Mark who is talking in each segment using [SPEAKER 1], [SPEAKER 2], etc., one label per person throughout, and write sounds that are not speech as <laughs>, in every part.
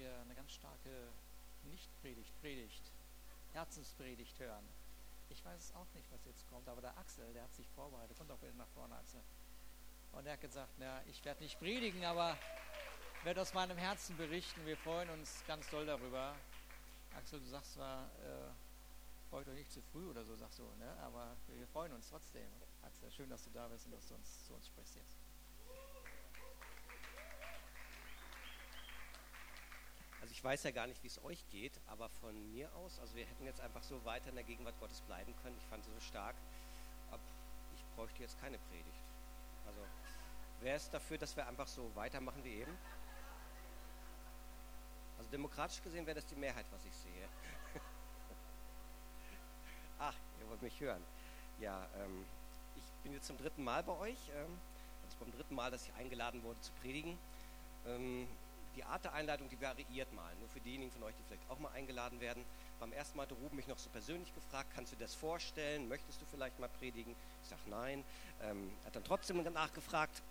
[SPEAKER 1] wir eine ganz starke Nicht-Predigt, Predigt, Herzenspredigt hören. Ich weiß auch nicht, was jetzt kommt, aber der Axel, der hat sich vorbereitet. Kommt doch bitte nach vorne, Axel. Und er hat gesagt, na, ich werde nicht predigen, aber werde aus meinem Herzen berichten. Wir freuen uns ganz doll darüber. Axel, du sagst zwar, äh, freut euch nicht zu früh oder so, sagst du, ne? aber wir freuen uns trotzdem. Axel, schön, dass du da bist und dass du uns, zu uns sprichst jetzt.
[SPEAKER 2] Also ich weiß ja gar nicht, wie es euch geht, aber von mir aus, also wir hätten jetzt einfach so weiter in der Gegenwart Gottes bleiben können. Ich fand sie so stark, ich bräuchte jetzt keine Predigt. Also wer ist dafür, dass wir einfach so weitermachen wie eben? Also demokratisch gesehen wäre das die Mehrheit, was ich sehe. <laughs> Ach, ihr wollt mich hören. Ja, ähm, ich bin jetzt zum dritten Mal bei euch. Ähm, das ist beim dritten Mal, dass ich eingeladen wurde zu predigen. Ähm, die Art der Einladung, die variiert mal. Nur für diejenigen von euch, die vielleicht auch mal eingeladen werden. Beim ersten Mal hat Ruben mich noch so persönlich gefragt, kannst du das vorstellen? Möchtest du vielleicht mal predigen? Ich sage nein. Ähm, hat dann trotzdem nachgefragt.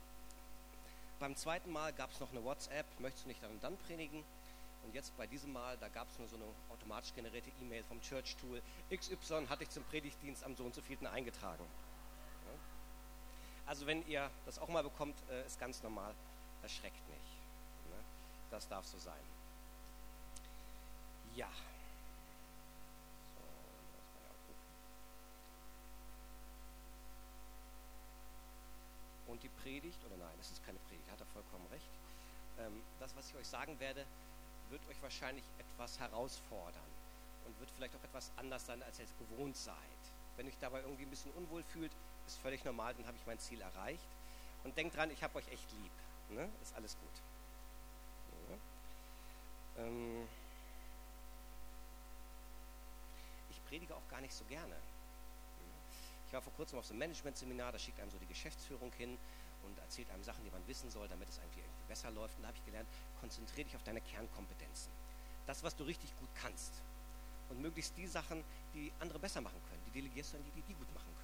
[SPEAKER 2] Beim zweiten Mal gab es noch eine WhatsApp, möchtest du nicht dann und dann predigen? Und jetzt bei diesem Mal, da gab es nur so eine automatisch generierte E-Mail vom Church Tool. XY hatte ich zum Predigtdienst am so und so vielten eingetragen. Also wenn ihr das auch mal bekommt, äh, ist ganz normal, erschreckt nicht. Das darf so sein. Ja. Und die Predigt, oder nein, es ist keine Predigt, hat er vollkommen recht. Ähm, das, was ich euch sagen werde, wird euch wahrscheinlich etwas herausfordern und wird vielleicht auch etwas anders sein, als ihr es gewohnt seid. Wenn euch dabei irgendwie ein bisschen unwohl fühlt, ist völlig normal, dann habe ich mein Ziel erreicht. Und denkt dran, ich habe euch echt lieb. Ne? Ist alles gut. Ähm ich predige auch gar nicht so gerne. Ich war vor kurzem auf so einem Management-Seminar, da schickt einem so die Geschäftsführung hin und erzählt einem Sachen, die man wissen soll, damit es irgendwie besser läuft. Und da habe ich gelernt, konzentriere dich auf deine Kernkompetenzen. Das, was du richtig gut kannst. Und möglichst die Sachen, die andere besser machen können, die delegierst du an die, die die gut machen können.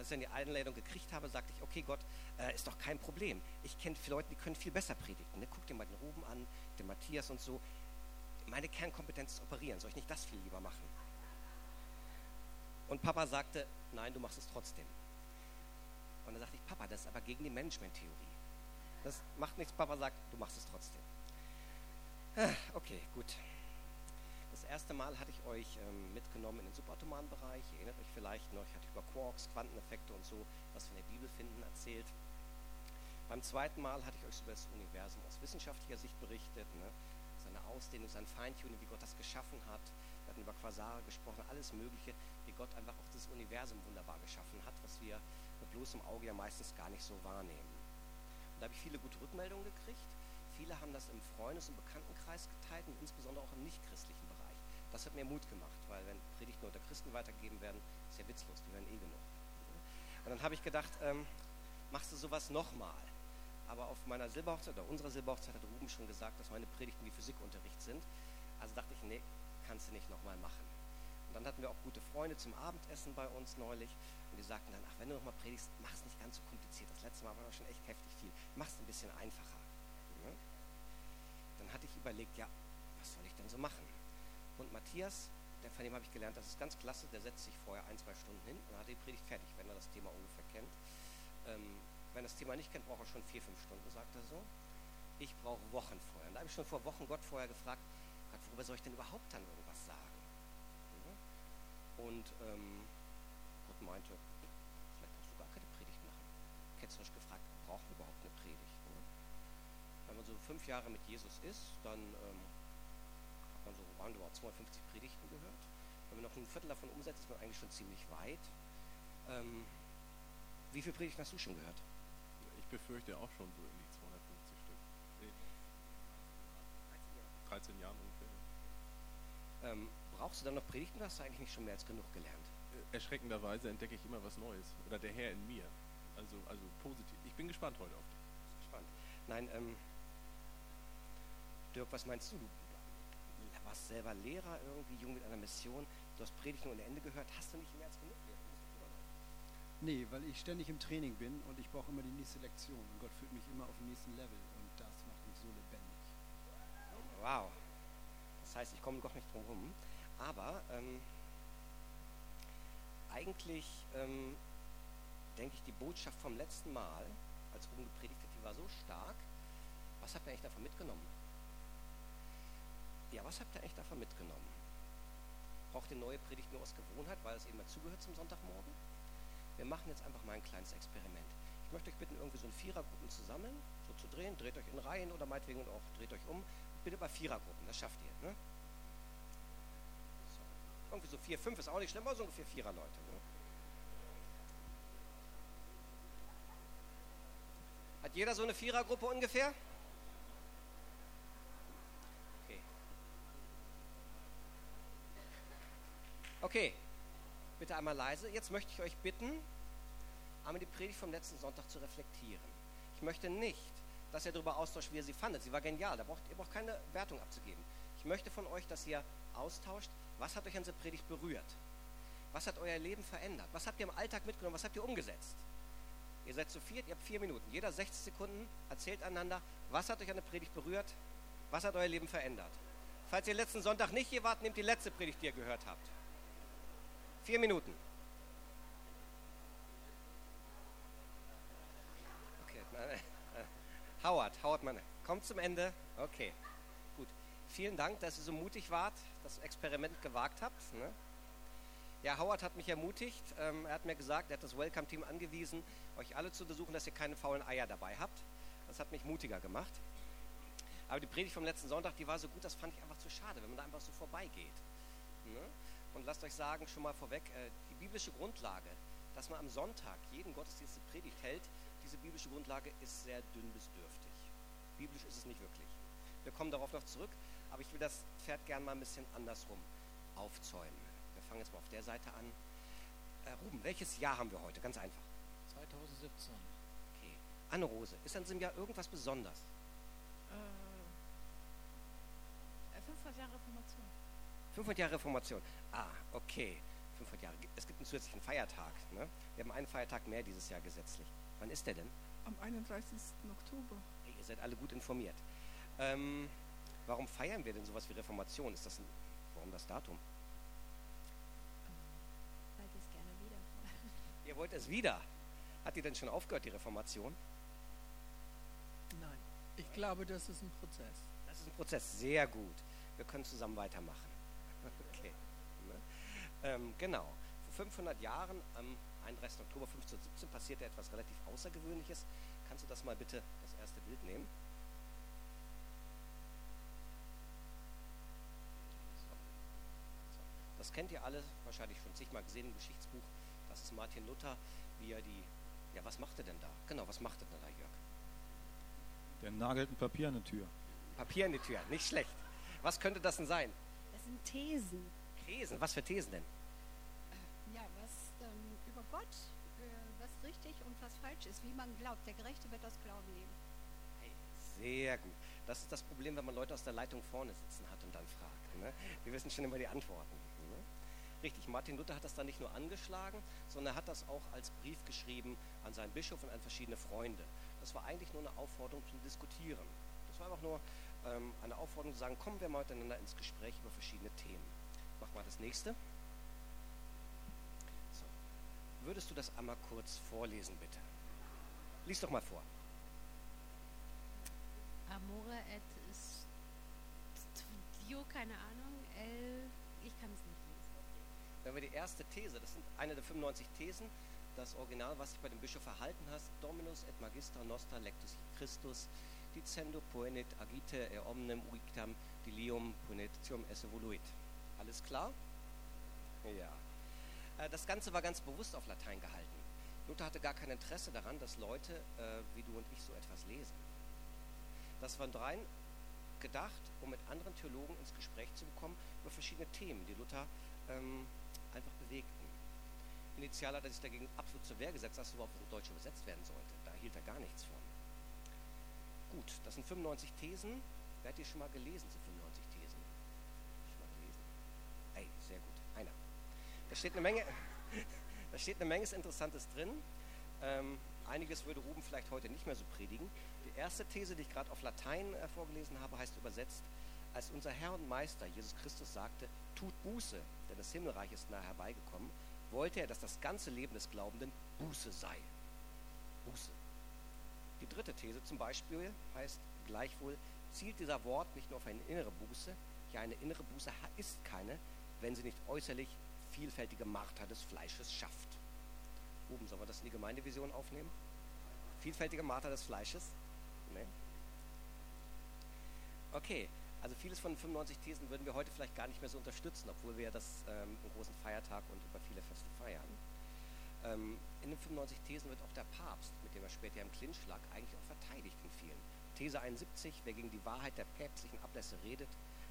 [SPEAKER 2] Als ich dann die Einladung gekriegt habe, sagte ich, okay Gott, äh, ist doch kein Problem. Ich kenne viele Leute, die können viel besser predigen. Ne? Guck dir mal den Ruben an, den Matthias und so. Meine Kernkompetenz ist operieren. Soll ich nicht das viel lieber machen? Und Papa sagte, nein, du machst es trotzdem. Und dann sagte ich, Papa, das ist aber gegen die Management-Theorie. Das macht nichts, Papa sagt, du machst es trotzdem. Ah, okay, gut. Erste Mal hatte ich euch ähm, mitgenommen in den Subatomarenbereich. Ihr erinnert euch vielleicht noch, ich hatte über Quarks, Quanteneffekte und so, was wir in der Bibel finden, erzählt. Beim zweiten Mal hatte ich euch über das Universum aus wissenschaftlicher Sicht berichtet, ne? seine Ausdehnung, sein Feintuning, wie Gott das geschaffen hat. Wir hatten über Quasare gesprochen, alles Mögliche, wie Gott einfach auch das Universum wunderbar geschaffen hat, was wir mit bloßem Auge ja meistens gar nicht so wahrnehmen. Und da habe ich viele gute Rückmeldungen gekriegt. Viele haben das im Freundes- und Bekanntenkreis geteilt und insbesondere auch im nichtchristlichen Bereich. Das hat mir Mut gemacht, weil wenn Predigten unter Christen weitergegeben werden, ist ja witzlos, die hören eh genug. Und dann habe ich gedacht, ähm, machst du sowas nochmal? Aber auf meiner Silberhochzeit oder unserer Silberhochzeit hat Ruben schon gesagt, dass meine Predigten wie Physikunterricht sind. Also dachte ich, nee, kannst du nicht nochmal machen. Und dann hatten wir auch gute Freunde zum Abendessen bei uns neulich. Und die sagten dann, ach, wenn du nochmal predigst, mach es nicht ganz so kompliziert. Das letzte Mal war schon echt heftig viel. Mach es ein bisschen einfacher. Dann hatte ich überlegt, ja, was soll ich denn so machen? Und Matthias, der, von dem habe ich gelernt, das ist ganz klasse, der setzt sich vorher ein, zwei Stunden hin und hat die Predigt fertig, wenn er das Thema ungefähr kennt. Ähm, wenn er das Thema nicht kennt, braucht er schon vier, fünf Stunden, sagt er so. Ich brauche Wochen vorher. Und da habe ich schon vor Wochen Gott vorher gefragt, Gott, worüber soll ich denn überhaupt dann irgendwas sagen? Und ähm, Gott meinte, vielleicht brauchst du gar keine Predigt machen. Ketzerisch gefragt, braucht man überhaupt eine Predigt? Ne? Wenn man so fünf Jahre mit Jesus ist, dann ähm, man so roundabout 250 Predigten gehört. Wenn man noch ein Viertel davon umsetzt, ist man eigentlich schon ziemlich weit. Ähm, wie viele Predigten hast du schon gehört?
[SPEAKER 3] Ich befürchte auch schon so in die 250 Stück. Nee. 13 Jahre ungefähr.
[SPEAKER 2] Ähm, brauchst du dann noch Predigten oder hast du eigentlich nicht schon mehr als genug gelernt?
[SPEAKER 3] Äh, Erschreckenderweise entdecke ich immer was Neues. Oder der Herr in mir. Also, also positiv. Ich bin gespannt heute auf dich.
[SPEAKER 2] Gespannt. Nein, ähm, Dirk, was meinst du? Du warst selber Lehrer irgendwie, jung mit einer Mission. Du hast Predigten ohne Ende gehört. Hast du nicht mehr als genug Lehrer?
[SPEAKER 4] Nee, weil ich ständig im Training bin und ich brauche immer die nächste Lektion. Und Gott führt mich immer auf den nächsten Level und das macht mich so lebendig.
[SPEAKER 2] Wow. drumherum. Aber ähm, eigentlich ähm, denke ich, die Botschaft vom letzten Mal, als Ruben gepredigt hat, die war so stark. Was habt ihr eigentlich davon mitgenommen? Ja, was habt ihr eigentlich davon mitgenommen? Braucht ihr neue Predigt nur aus Gewohnheit, weil es eben dazugehört zum Sonntagmorgen? Wir machen jetzt einfach mal ein kleines Experiment. Ich möchte euch bitten, irgendwie so in Vierergruppen zu sammeln, so zu drehen. Dreht euch in Reihen oder meinetwegen auch dreht euch um. Bitte bei Vierergruppen, das schafft ihr. Ne? So. Irgendwie so vier, fünf ist auch nicht schlimm, aber so ungefähr Vierer Leute. Ne? Hat jeder so eine Vierergruppe ungefähr? Okay. Okay, bitte einmal leise. Jetzt möchte ich euch bitten, einmal die Predigt vom letzten Sonntag zu reflektieren. Ich möchte nicht, dass ihr darüber austauscht, wie ihr sie fandet. Sie war genial, da braucht, ihr braucht keine Wertung abzugeben. Ich möchte von euch, dass ihr austauscht, was hat euch an dieser Predigt berührt? Was hat euer Leben verändert? Was habt ihr im Alltag mitgenommen? Was habt ihr umgesetzt? Ihr seid zu viert, ihr habt vier Minuten. Jeder 60 Sekunden erzählt einander, was hat euch an der Predigt berührt? Was hat euer Leben verändert? Falls ihr letzten Sonntag nicht hier wart, nehmt die letzte Predigt, die ihr gehört habt. Vier Minuten. Okay, äh, Howard, Howard, meine, kommt zum Ende. Okay, gut. Vielen Dank, dass ihr so mutig wart, das Experiment gewagt habt. Ne? Ja, Howard hat mich ermutigt. Ähm, er hat mir gesagt, er hat das Welcome-Team angewiesen, euch alle zu untersuchen, dass ihr keine faulen Eier dabei habt. Das hat mich mutiger gemacht. Aber die Predigt vom letzten Sonntag, die war so gut, das fand ich einfach zu schade, wenn man da einfach so vorbeigeht. Ne? Und lasst euch sagen, schon mal vorweg, äh, die biblische Grundlage, dass man am Sonntag jeden Gottesdienst die Predigt hält, diese biblische Grundlage ist sehr dünn bis dürftig. Biblisch ist es nicht wirklich. Wir kommen darauf noch zurück, aber ich will das Pferd gern mal ein bisschen andersrum aufzäumen fangen jetzt mal auf der Seite an. Äh, Ruben, welches Jahr haben wir heute? Ganz einfach.
[SPEAKER 1] 2017.
[SPEAKER 2] Okay. Anne-Rose, ist an diesem Jahr irgendwas besonders?
[SPEAKER 5] Äh, 500 Jahre Reformation.
[SPEAKER 2] 500 Jahre Reformation. Ah, okay. 500 Jahre. Es gibt einen zusätzlichen Feiertag. Ne? Wir haben einen Feiertag mehr dieses Jahr gesetzlich. Wann ist der denn?
[SPEAKER 5] Am 31. Oktober.
[SPEAKER 2] Hey, ihr seid alle gut informiert. Ähm, warum feiern wir denn sowas wie Reformation? Ist das ein, warum das Datum? Ihr wollt es wieder. Hat die denn schon aufgehört, die Reformation?
[SPEAKER 1] Nein, ich glaube, das ist ein Prozess.
[SPEAKER 2] Das ist ein Prozess, sehr gut. Wir können zusammen weitermachen. Ähm, genau. Vor 500 Jahren, am 31. Oktober 1517, passierte etwas relativ Außergewöhnliches. Kannst du das mal bitte, das erste Bild nehmen? Das kennt ihr alle wahrscheinlich schon zigmal gesehen im Geschichtsbuch. Das ist Martin Luther, wie er die. Ja, was macht er denn da? Genau, was macht er denn da, Jörg?
[SPEAKER 6] Der nagelt ein Papier an die Tür.
[SPEAKER 2] Papier in die Tür, nicht schlecht. Was könnte das denn sein?
[SPEAKER 7] Das sind Thesen.
[SPEAKER 2] Thesen? Was für Thesen denn?
[SPEAKER 7] Ja, was ähm, über Gott, äh, was richtig und was falsch ist, wie man glaubt. Der Gerechte wird aus Glauben leben.
[SPEAKER 2] Hey, sehr gut. Das ist das Problem, wenn man Leute aus der Leitung vorne sitzen hat und dann fragt. Ne? Wir wissen schon immer die Antworten. Richtig, Martin Luther hat das dann nicht nur angeschlagen, sondern er hat das auch als Brief geschrieben an seinen Bischof und an verschiedene Freunde. Das war eigentlich nur eine Aufforderung zum Diskutieren. Das war einfach nur ähm, eine Aufforderung zu sagen, kommen wir mal miteinander ins Gespräch über verschiedene Themen. Mach mal das nächste. So. Würdest du das einmal kurz vorlesen, bitte? Lies doch mal vor.
[SPEAKER 7] Amore et studio, keine Ahnung, el, ich kann es nicht.
[SPEAKER 2] Wenn wir die erste These, das sind eine der 95 Thesen, das Original, was sich bei dem Bischof erhalten hast, Dominus et Magister Nostra Lectus Christus, dicendo poenet agite e omnem uictam dilium ponetium esse voluit. Alles klar? Ja. Äh, das Ganze war ganz bewusst auf Latein gehalten. Luther hatte gar kein Interesse daran, dass Leute äh, wie du und ich so etwas lesen. Das war rein gedacht, um mit anderen Theologen ins Gespräch zu kommen über verschiedene Themen, die Luther ähm, einfach bewegten. Initial hat er sich dagegen absolut zur Wehr gesetzt, dass es überhaupt ins Deutsche übersetzt werden sollte. Da hielt er gar nichts von. Gut, das sind 95 Thesen. Wer hat die schon mal gelesen, diese 95 Thesen? Schon mal gelesen? Ey, sehr gut. Einer. Da steht eine Menge, da steht eine Menge Interessantes drin. Ähm, einiges würde Ruben vielleicht heute nicht mehr so predigen. Die erste These, die ich gerade auf Latein äh, vorgelesen habe, heißt übersetzt, als unser Herr und Meister Jesus Christus sagte, tut Buße, denn das Himmelreich ist nahe herbeigekommen, wollte er, dass das ganze Leben des Glaubenden Buße sei. Buße. Die dritte These zum Beispiel heißt gleichwohl, zielt dieser Wort nicht nur auf eine innere Buße, ja eine innere Buße ist keine, wenn sie nicht äußerlich vielfältige Marter des Fleisches schafft. Oben, sollen wir das in die Gemeindevision aufnehmen? Vielfältige Marter des Fleisches? Nee. Okay, also vieles von den 95 Thesen würden wir heute vielleicht gar nicht mehr so unterstützen, obwohl wir das ähm, einen großen Feiertag und über viele Feste feiern. Ähm, in den 95 Thesen wird auch der Papst, mit dem er später im Clinch lag, eigentlich auch verteidigt in vielen. These 71, wer gegen die Wahrheit der päpstlichen Ablässe redet,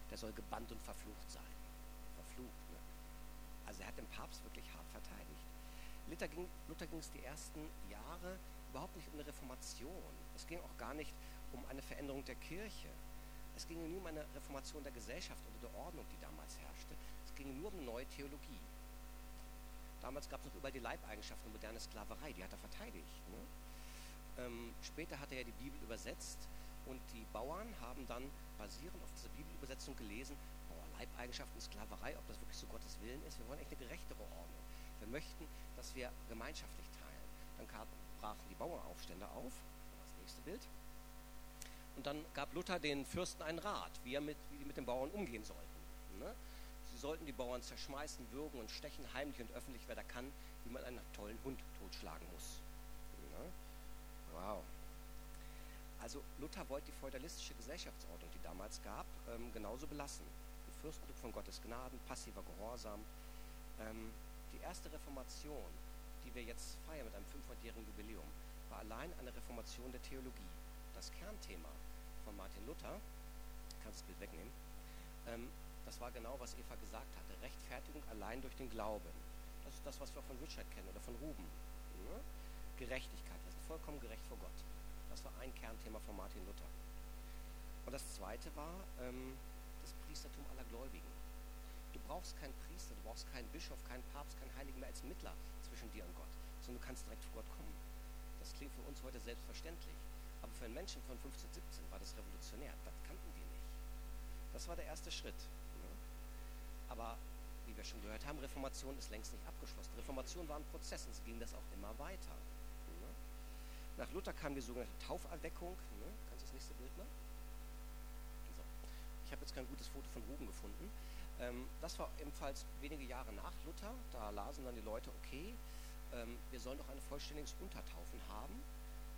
[SPEAKER 2] der soll gebannt und verflucht sein. Also er hat den Papst wirklich hart verteidigt. Luther ging, Luther ging es die ersten Jahre überhaupt nicht um eine Reformation. Es ging auch gar nicht um eine Veränderung der Kirche. Es ging nur um eine Reformation der Gesellschaft oder der Ordnung, die damals herrschte. Es ging nur um eine neue Theologie. Damals gab es noch über die Leibeigenschaften moderne Sklaverei, die hat er verteidigt. Ne? Ähm, später hat er ja die Bibel übersetzt und die Bauern haben dann basierend auf dieser Bibelübersetzung gelesen, Leibeigenschaften, Sklaverei, ob das wirklich so Gottes Willen ist. Wir wollen echt eine gerechtere Ordnung. Wir möchten, dass wir gemeinschaftlich teilen. Dann brachen die Bauernaufstände auf. Das nächste Bild. Und dann gab Luther den Fürsten einen Rat, wie, er mit, wie die mit den Bauern umgehen sollten. Ne? Sie sollten die Bauern zerschmeißen, würgen und stechen, heimlich und öffentlich, wer da kann, wie man einen tollen Hund totschlagen muss. Ne? Wow. Also Luther wollte die feudalistische Gesellschaftsordnung, die damals gab, ähm, genauso belassen. Fürstentum von Gottes Gnaden, passiver Gehorsam. Ähm, die erste Reformation, die wir jetzt feiern mit einem 500-jährigen Jubiläum, war allein eine Reformation der Theologie. Das Kernthema von Martin Luther, kannst das Bild wegnehmen, ähm, das war genau, was Eva gesagt hatte. Rechtfertigung allein durch den Glauben. Das ist das, was wir auch von Richard kennen oder von Ruben. Ne? Gerechtigkeit. Wir sind vollkommen gerecht vor Gott. Das war ein Kernthema von Martin Luther. Und das zweite war ähm, das Priestertum aller Gläubigen. Du brauchst keinen Priester, du brauchst keinen Bischof, keinen Papst, keinen Heiligen mehr als Mittler zwischen dir und Gott, sondern du kannst direkt vor Gott kommen. Das klingt für uns heute selbstverständlich. Aber für einen Menschen von 15, 17 war das revolutionär. Das kannten die nicht. Das war der erste Schritt. Ne? Aber wie wir schon gehört haben, Reformation ist längst nicht abgeschlossen. Reformation war ein Prozess und es ging das auch immer weiter. Ne? Nach Luther kam die sogenannte Tauferweckung. Ne? Kannst du das nächste Bild mal? Ich habe jetzt kein gutes Foto von Ruben gefunden. Ähm, das war ebenfalls wenige Jahre nach Luther. Da lasen dann die Leute, okay, ähm, wir sollen doch ein vollständiges Untertaufen haben.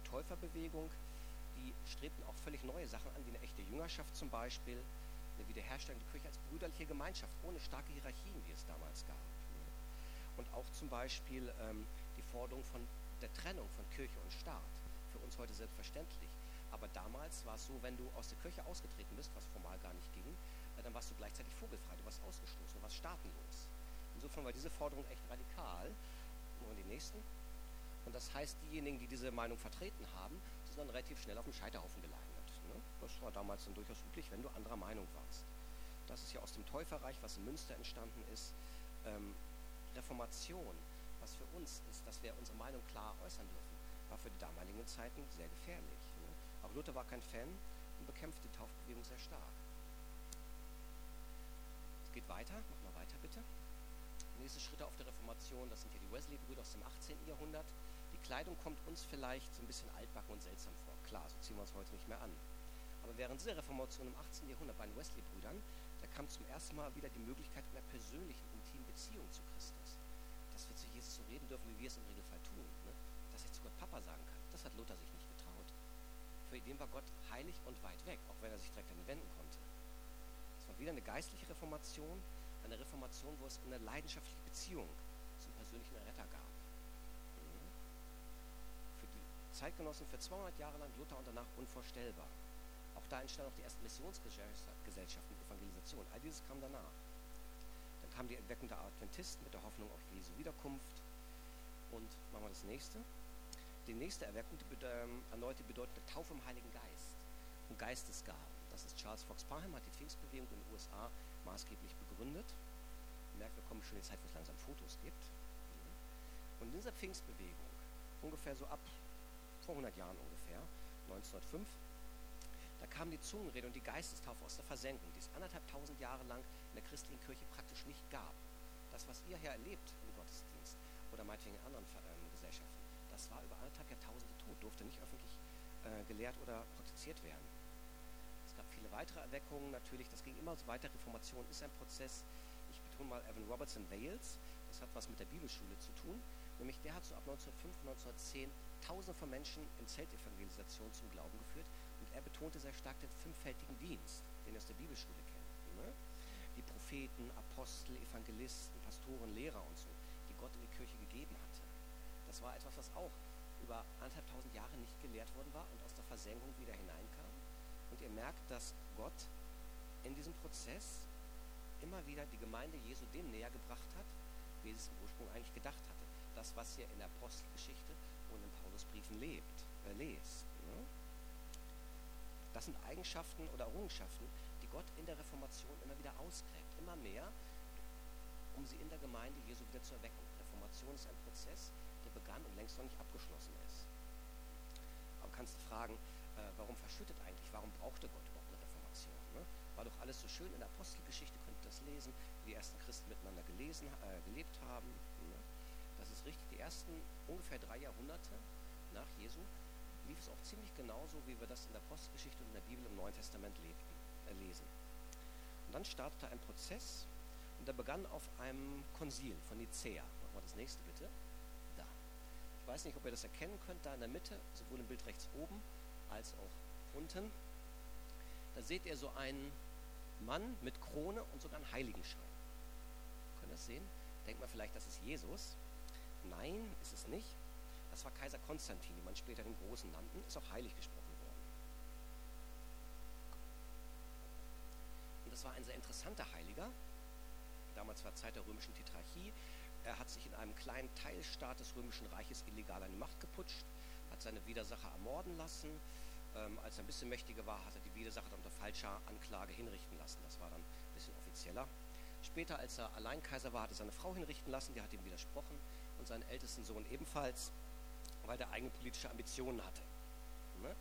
[SPEAKER 2] Täuferbewegung, die strebten auch völlig neue Sachen an, wie eine echte Jüngerschaft zum Beispiel, eine Wiederherstellung der Kirche als brüderliche Gemeinschaft, ohne starke Hierarchien, wie es damals gab. Und auch zum Beispiel ähm, die Forderung von der Trennung von Kirche und Staat. Für uns heute selbstverständlich. Aber damals war es so, wenn du aus der Kirche ausgetreten bist, was formal gar nicht ging, äh, dann warst du gleichzeitig vogelfrei, du warst ausgestoßen, du warst staatenlos. Insofern war diese Forderung echt radikal. Nur die nächsten. Und das heißt, diejenigen, die diese Meinung vertreten haben, sind dann relativ schnell auf dem Scheiterhaufen gelandet. Ne? Das war damals dann durchaus üblich, wenn du anderer Meinung warst. Das ist ja aus dem Täuferreich, was in Münster entstanden ist. Ähm, Reformation, was für uns ist, dass wir unsere Meinung klar äußern dürfen, war für die damaligen Zeiten sehr gefährlich. Auch Luther war kein Fan und bekämpfte die Taufbewegung sehr stark. Es geht weiter, mach mal weiter bitte. Nächste Schritte auf der Reformation, das sind ja die Wesley-Brüder aus dem 18. Jahrhundert. Die Kleidung kommt uns vielleicht so ein bisschen altbacken und seltsam vor. Klar, so ziehen wir uns heute nicht mehr an. Aber während dieser Reformation im 18. Jahrhundert bei den Wesley-Brüdern, da kam zum ersten Mal wieder die Möglichkeit einer persönlichen, intimen Beziehung zu Christus. Dass wir zu Jesus so reden dürfen, wie wir es im Regelfall tun. Ne? Dass ich zu Gott Papa sagen kann. Das hat Luther sich nicht Für ihn war Gott heilig und weit weg, auch wenn er sich direkt an ihn wenden konnte. Es war wieder eine geistliche Reformation, eine Reformation, wo es eine leidenschaftliche Beziehung zum persönlichen Retter gab. Mhm. Für die Zeitgenossen für 200 Jahre lang Luther und danach unvorstellbar. Auch da entstanden auch die ersten Missionsgesellschaften, Evangelisation. All dieses kam danach. Dann kam die Entdeckung der Adventisten mit der Hoffnung auf Jesu Wiederkunft. Und machen wir das nächste. Die nächste Erweckung, die ähm, erneut die bedeutende Taufe im Heiligen Geist und Geistesgaben. Das ist Charles Fox Parham, hat die Pfingstbewegung in den USA maßgeblich begründet. Merkt, wir kommen schon in die Zeit, wo es langsam Fotos gibt. Und in dieser Pfingstbewegung, ungefähr so ab vor 100 Jahren ungefähr, 1905, da kam die Zungenrede und die Geistestaufe aus der Versenkung, die es anderthalb tausend Jahre lang in der christlichen Kirche praktisch nicht gab. Das, was ihr hier erlebt im Gottesdienst oder meinetwegen in anderen ähm, Gesellschaften, das war über anderthalb Jahrtausende tot, durfte nicht öffentlich äh, gelehrt oder praktiziert werden. Es gab viele weitere Erweckungen natürlich, das ging immer so weiter. Reformation ist ein Prozess. Ich betone mal Evan Roberts in Wales, das hat was mit der Bibelschule zu tun. Nämlich der hat so ab 1905, 1910 Tausende von Menschen in Zeltevangelisation zum Glauben geführt und er betonte sehr stark den fünffältigen Dienst, den er aus der Bibelschule kennt. Ne? Die Propheten, Apostel, Evangelisten, Pastoren, Lehrer und so, die Gott in die Kirche gegeben hatte. Das war etwas, was auch über anderthalbtausend Jahre nicht gelehrt worden war und aus der Versenkung wieder hineinkam. Und ihr merkt, dass Gott in diesem Prozess immer wieder die Gemeinde Jesu dem näher gebracht hat, wie es im Ursprung eigentlich gedacht hatte. Das, was ihr in der Apostelgeschichte und in Paulusbriefen lebt, äh, lest. Ne? Das sind Eigenschaften oder Errungenschaften, die Gott in der Reformation immer wieder ausgräbt, immer mehr, um sie in der Gemeinde Jesu wieder zu erwecken. Reformation ist ein Prozess, begann und längst noch nicht abgeschlossen ist. Aber kannst du fragen, äh, warum verschüttet eigentlich, warum brauchte Gott überhaupt eine Reformation? Ne? War doch alles so schön in der Apostelgeschichte, könnt ihr das lesen, wie die ersten Christen miteinander gelesen, äh, gelebt haben. Ne? Das ist richtig. Die ersten ungefähr drei Jahrhunderte nach Jesu lief es auch ziemlich genauso, wie wir das in der Apostelgeschichte und in der Bibel im Neuen Testament lebten, äh, lesen. Und dann startete ein Prozess und der begann auf einem Konzil von Nicea. Machen wir das nächste bitte. Weiß nicht, ob ihr das erkennen könnt, da in der Mitte, sowohl im Bild rechts oben als auch unten. Da seht ihr so einen Mann mit Krone und sogar einen Heiligenschein. Könnt ihr das sehen? Denkt man vielleicht, das ist Jesus. Nein, ist es nicht. Das war Kaiser Konstantin, man später den Großen nannten, ist auch heilig gesprochen worden. Und das war ein sehr interessanter Heiliger. Damals war Zeit der römischen Tetrarchie. Er hat sich in einem kleinen Teilstaat des römischen Reiches illegal an die Macht geputscht, hat seine Widersacher ermorden lassen. Ähm, als er ein bisschen mächtiger war, hat er die Widersacher dann unter falscher Anklage hinrichten lassen. Das war dann ein bisschen offizieller. Später, als er allein Kaiser war, hat er seine Frau hinrichten lassen, die hat ihm widersprochen und seinen ältesten Sohn ebenfalls, weil der eigene politische Ambitionen hatte. Ne?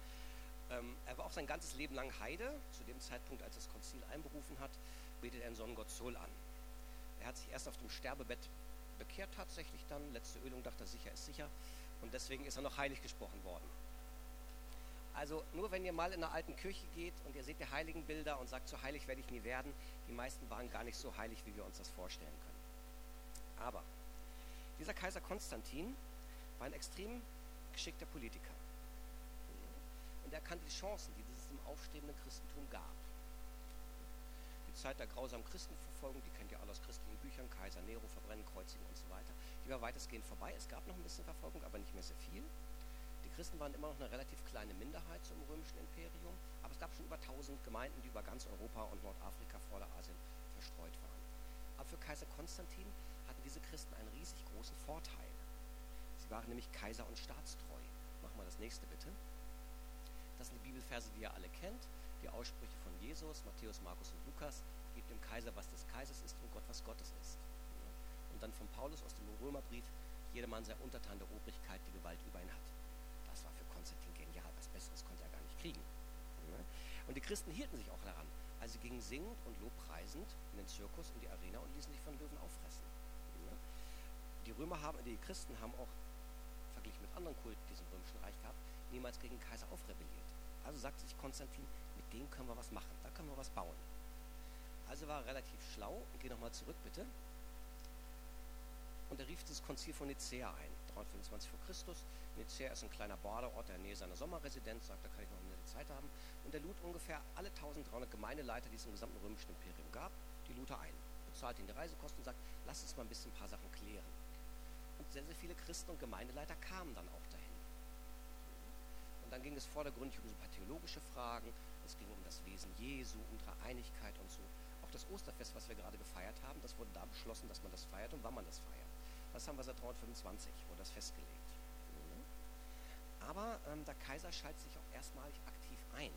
[SPEAKER 2] Ähm, er war auch sein ganzes Leben lang Heide. Zu dem Zeitpunkt, als er das Konzil einberufen hat, betet er den Sonnengott Sol an. Er hat sich erst auf dem Sterbebett bekehrt tatsächlich dann. Letzte Ölung dachte er, sicher ist sicher. Und deswegen ist er noch heilig gesprochen worden. Also nur wenn ihr mal in einer alten Kirche geht und ihr seht die heiligen Bilder und sagt, so heilig werde ich nie werden, die meisten waren gar nicht so heilig, wie wir uns das vorstellen können. Aber dieser Kaiser Konstantin war ein extrem geschickter Politiker. Und er kannte die Chancen, die es im aufstrebenden Christentum gab. Zeit der grausamen Christenverfolgung, die kennt ihr alle aus christlichen Büchern, Kaiser Nero, Verbrennen, Kreuzigen und so weiter, die war weitestgehend vorbei. Es gab noch ein bisschen Verfolgung, aber nicht mehr sehr viel. Die Christen waren immer noch eine relativ kleine Minderheit zum römischen Imperium, aber es gab schon über 1000 Gemeinden, die über ganz Europa und Nordafrika, Vorderasien verstreut waren. Aber für Kaiser Konstantin hatten diese Christen einen riesig großen Vorteil. Sie waren nämlich Kaiser und staatstreu. Machen wir das nächste bitte. Das sind die Bibelverse, die ihr alle kennt. Die Aussprüche von Jesus, Matthäus, Markus und Lukas. Gebt dem Kaiser, was des Kaisers ist und Gott, was Gottes ist. Und dann von Paulus aus dem Römerbrief, jedermann sei untertan der Obrigkeit, die Gewalt über ihn hat. Das war für Konstantin genial. Was Besseres konnte er gar nicht kriegen. Und die Christen hielten sich auch daran. Also sie gingen singend und lobpreisend in den Zirkus, in die Arena und ließen sich von Löwen auffressen. Die Römer haben, die Christen haben auch, verglichen mit anderen Kulten, die es im Römischen Reich gab, niemals gegen den Kaiser aufrebelliert. Also sagte sich Konstantin, mit denen können wir was machen, da können wir was bauen. Also war er relativ schlau geh nochmal zurück bitte. Und er rief das Konzil von Nicea ein, 325 vor Christus. Nicea ist ein kleiner Badeort der Nähe seiner Sommerresidenz, sagt, da kann ich noch eine Zeit haben. Und er lud ungefähr alle 1300 Gemeindeleiter, die es im gesamten römischen Imperium gab, die lud er ein. Bezahlt ihnen die Reisekosten und sagt, lass uns mal ein bisschen ein paar Sachen klären. Und sehr, sehr viele Christen und Gemeindeleiter kamen dann auch dahin. Und dann ging es vordergründig um so ein paar theologische Fragen, es ging um das Wesen Jesu, um Dreieinigkeit und so. Auch das Osterfest, was wir gerade gefeiert haben, das wurde da beschlossen, dass man das feiert und wann man das feiert. Das haben wir seit 325, wurde das festgelegt. Aber ähm, der Kaiser schaltet sich auch erstmalig aktiv ein.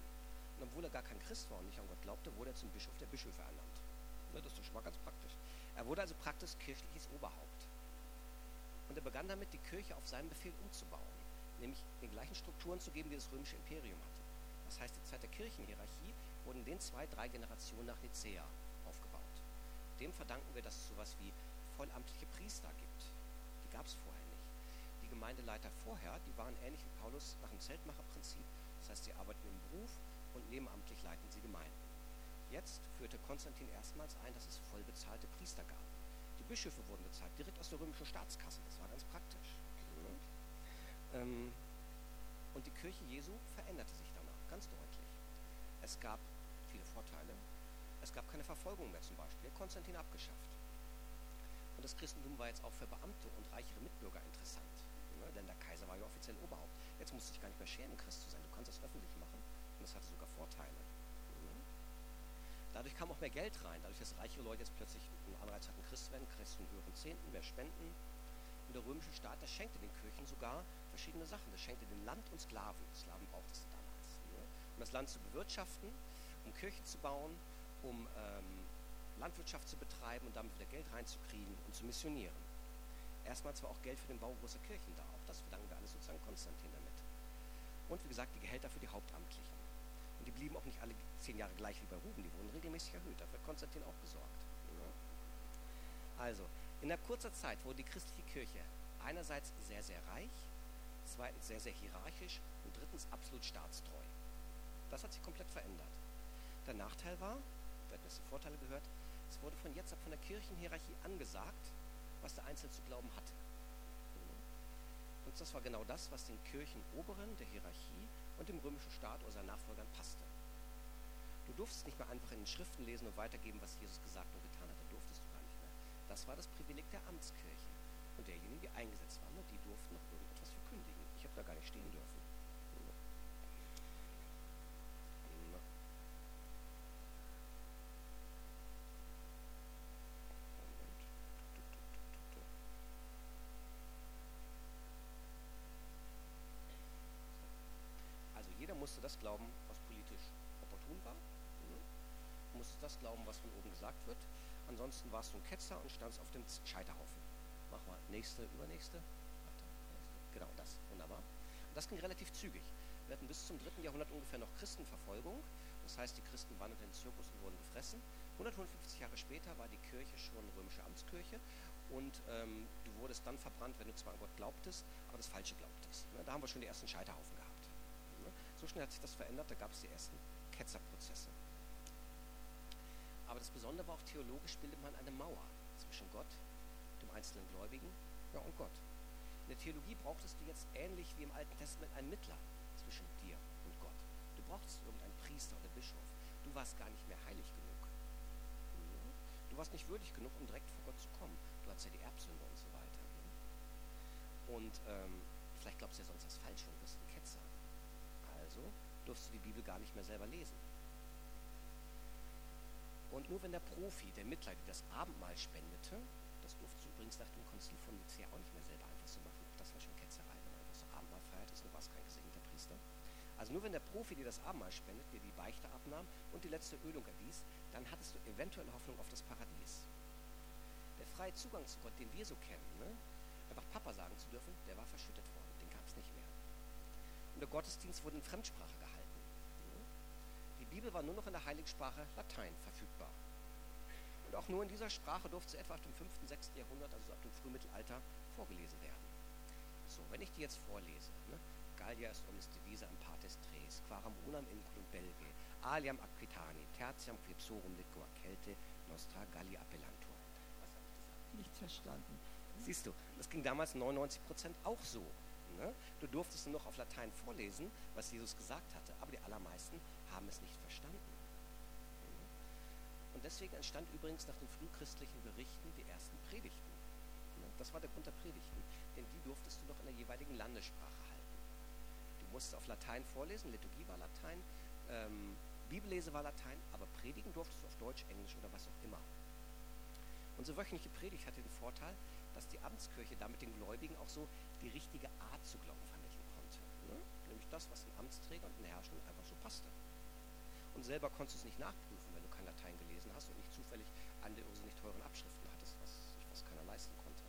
[SPEAKER 2] Und obwohl er gar kein Christ war und nicht an Gott glaubte, wurde er zum Bischof der Bischöfe ernannt. Ne, das ist doch schon mal ganz praktisch. Er wurde also praktisch kirchliches Oberhaupt. Und er begann damit, die Kirche auf seinen Befehl umzubauen, nämlich den gleichen Strukturen zu geben, die das römische Imperium hatte. Das heißt die Zeit der Kirchenhierarchie, wurde in den zwei, drei Generationen nach Nicäa aufgebaut. Dem verdanken wir, dass es sowas wie vollamtliche Priester gibt. Die gab es vorher nicht. Die Gemeindeleiter vorher, die waren ähnlich wie Paulus nach dem Zeltmacherprinzip. Das heißt, sie arbeiten im Beruf und nebenamtlich leiten sie Gemeinden. Jetzt führte Konstantin erstmals ein, dass es voll bezahlte Priester gab. Die Bischöfe wurden bezahlt, direkt aus der römischen Staatskasse. Das war ganz praktisch. Ähm, und die Kirche Jesu veränderte sich ganz deutlich. Es gab viele Vorteile. Es gab keine Verfolgung mehr zum Beispiel. Konstantin abgeschafft. Und das Christentum war jetzt auch für Beamte und reichere Mitbürger interessant. Ne? Denn der Kaiser war ja offiziell Oberhaupt. Jetzt musste ich gar nicht mehr schämen, Christ zu sein. Du kannst das öffentlich machen. Und das hatte sogar Vorteile. Ne? Dadurch kam auch mehr Geld rein. Dadurch, dass reichere Leute jetzt plötzlich einen Anreiz hatten, Christ zu werden, du einen höheren Zehnten, mehr Spenden. Und der römische Staat, das schenkte den Kirchen sogar verschiedene Sachen. Das schenkte den Land und Sklaven. Sklaven damals. Ne? Um das Land zu bewirtschaften, um Kirchen zu bauen, um ähm, Landwirtschaft zu betreiben und damit wieder Geld reinzukriegen und zu missionieren. Erstmals war auch Geld für den Bau großer Kirchen da. Auch das verdanken wir alles sozusagen Konstantin damit. Und wie gesagt, die Gehälter für die Hauptamtlichen. Und die blieben auch nicht alle zehn Jahre gleich wie bei Ruben, die wurden regelmäßig erhöht. Dafür hat Konstantin auch gesorgt. Ja. Also, in der kurzer Zeit wurde die christliche Kirche einerseits sehr, sehr reich, zweitens sehr, sehr hierarchisch und drittens absolut staatstreu. Das hat sich komplett verändert. Der Nachteil war, wir hatten jetzt Vorteile gehört, es wurde von jetzt ab von der Kirchenhierarchie angesagt, was der Einzelne zu glauben hatte. Und das war genau das, was den Kirchenoberen der Hierarchie und dem römischen Staat oder seinen Nachfolgern passte. Du durftest nicht mehr einfach in den Schriften lesen und weitergeben, was Jesus gesagt und getan hatte. Durftest du gar nicht mehr. Das war das Privileg der Amtskirche und derjenigen, die eingesetzt waren. Und die durften noch irgendetwas verkündigen. Ich habe da gar nicht stehen dürfen. Also jeder musste das glauben, was politisch opportun war. Du musstest das glauben, was von oben gesagt wird. Ansonsten warst du ein Ketzer und standst auf dem Scheiterhaufen. Mach mal nächste, übernächste. Genau das, wunderbar. Und das ging relativ zügig. Wir hatten bis zum dritten Jahrhundert ungefähr noch Christenverfolgung. Das heißt, die Christen wanderten in den Zirkus und wurden gefressen. 150 Jahre später war die Kirche schon römische Amtskirche und ähm, du wurdest dann verbrannt, wenn du zwar an Gott glaubtest, aber das Falsche glaubtest. Ne? Da haben wir schon die ersten Scheiterhaufen gehabt. Ne? So hat sich das verändert, da gab es die ersten Ketzerprozesse. Aber das Besondere war auch, theologisch bildet man eine Mauer zwischen Gott, dem einzelnen Gläubigen ja, und Gott. In der Theologie brauchtest du jetzt ähnlich wie im Alten Testament einen Mittler zwischen dir und Gott. Du brauchtest irgendeinen Priester oder Bischof. Du warst gar nicht mehr heilig genug. Du warst nicht würdig genug, um direkt vor Gott zu kommen. Du hattest ja die Erbsünde und so weiter. Und ähm, vielleicht glaubst du ja sonst das Falsche und bist ein Ketzer. Also durfst du die Bibel gar nicht mehr selber lesen. Und nur wenn der Profi, der Mittler, das Abendmahl spendete, das durfte du übrigens nach dem Konzil von Nicea auch nicht mehr selber einfach so machen. Das war schon Ketzerei, wenn man einfach so Abendmahl feiert ist, du warst kein gesegneter Priester. Also nur wenn der Profi dir das Abendmahl spendet, dir die Beichte abnahm und die letzte Ölung erwies, dann hattest du eventuell Hoffnung auf das Paradies. Der freie Zugang zu Gott, den wir so kennen, ne? einfach Papa sagen zu dürfen, der war verschüttet worden, den gab es nicht mehr. Und der Gottesdienst wurde in Fremdsprache gehalten. Die Bibel war nur noch in der Heiligsprache Latein verfügbar. Und auch nur in dieser Sprache durfte sie etwa ab dem 5., 6. Jahrhundert, also ab dem Frühmittelalter, vorgelesen werden. So, wenn ich die jetzt vorlese, ne? Gallia est omnis divisa in partes tres, quaram unam inculum belge, aliam aquitani, tertiam quipsorum liquor celte, nostra Galli appellantur. Was habe ich gesagt?
[SPEAKER 1] Nicht verstanden.
[SPEAKER 2] Siehst du, das ging damals 99 Prozent auch so. Ne? Du durftest nur noch auf Latein vorlesen, was Jesus gesagt hatte, aber die allermeisten haben es nicht verstanden. Und deswegen entstand übrigens nach den frühchristlichen Berichten die ersten Predigten. Ne? Das war der Grund der Predigten, denn die durftest du noch in der jeweiligen Landessprache halten. Du musstest auf Latein vorlesen, Liturgie war Latein, ähm, Bibellese war Latein, aber predigen durftest du auf Deutsch, Englisch oder was auch immer. Unsere wöchentliche Predigt hatte den Vorteil, dass die Amtskirche damit den Gläubigen auch so die richtige Art zu glauben vermitteln konnte. Ne? Nämlich das, was den Amtsträger und den Herrschenden einfach so passte. Und selber konntest du es nicht nachprüfen, wenn du kein Latein gelesen hast und nicht zufällig eine der irrsinnig teuren Abschriften hattest, was fast keiner leisten konnte.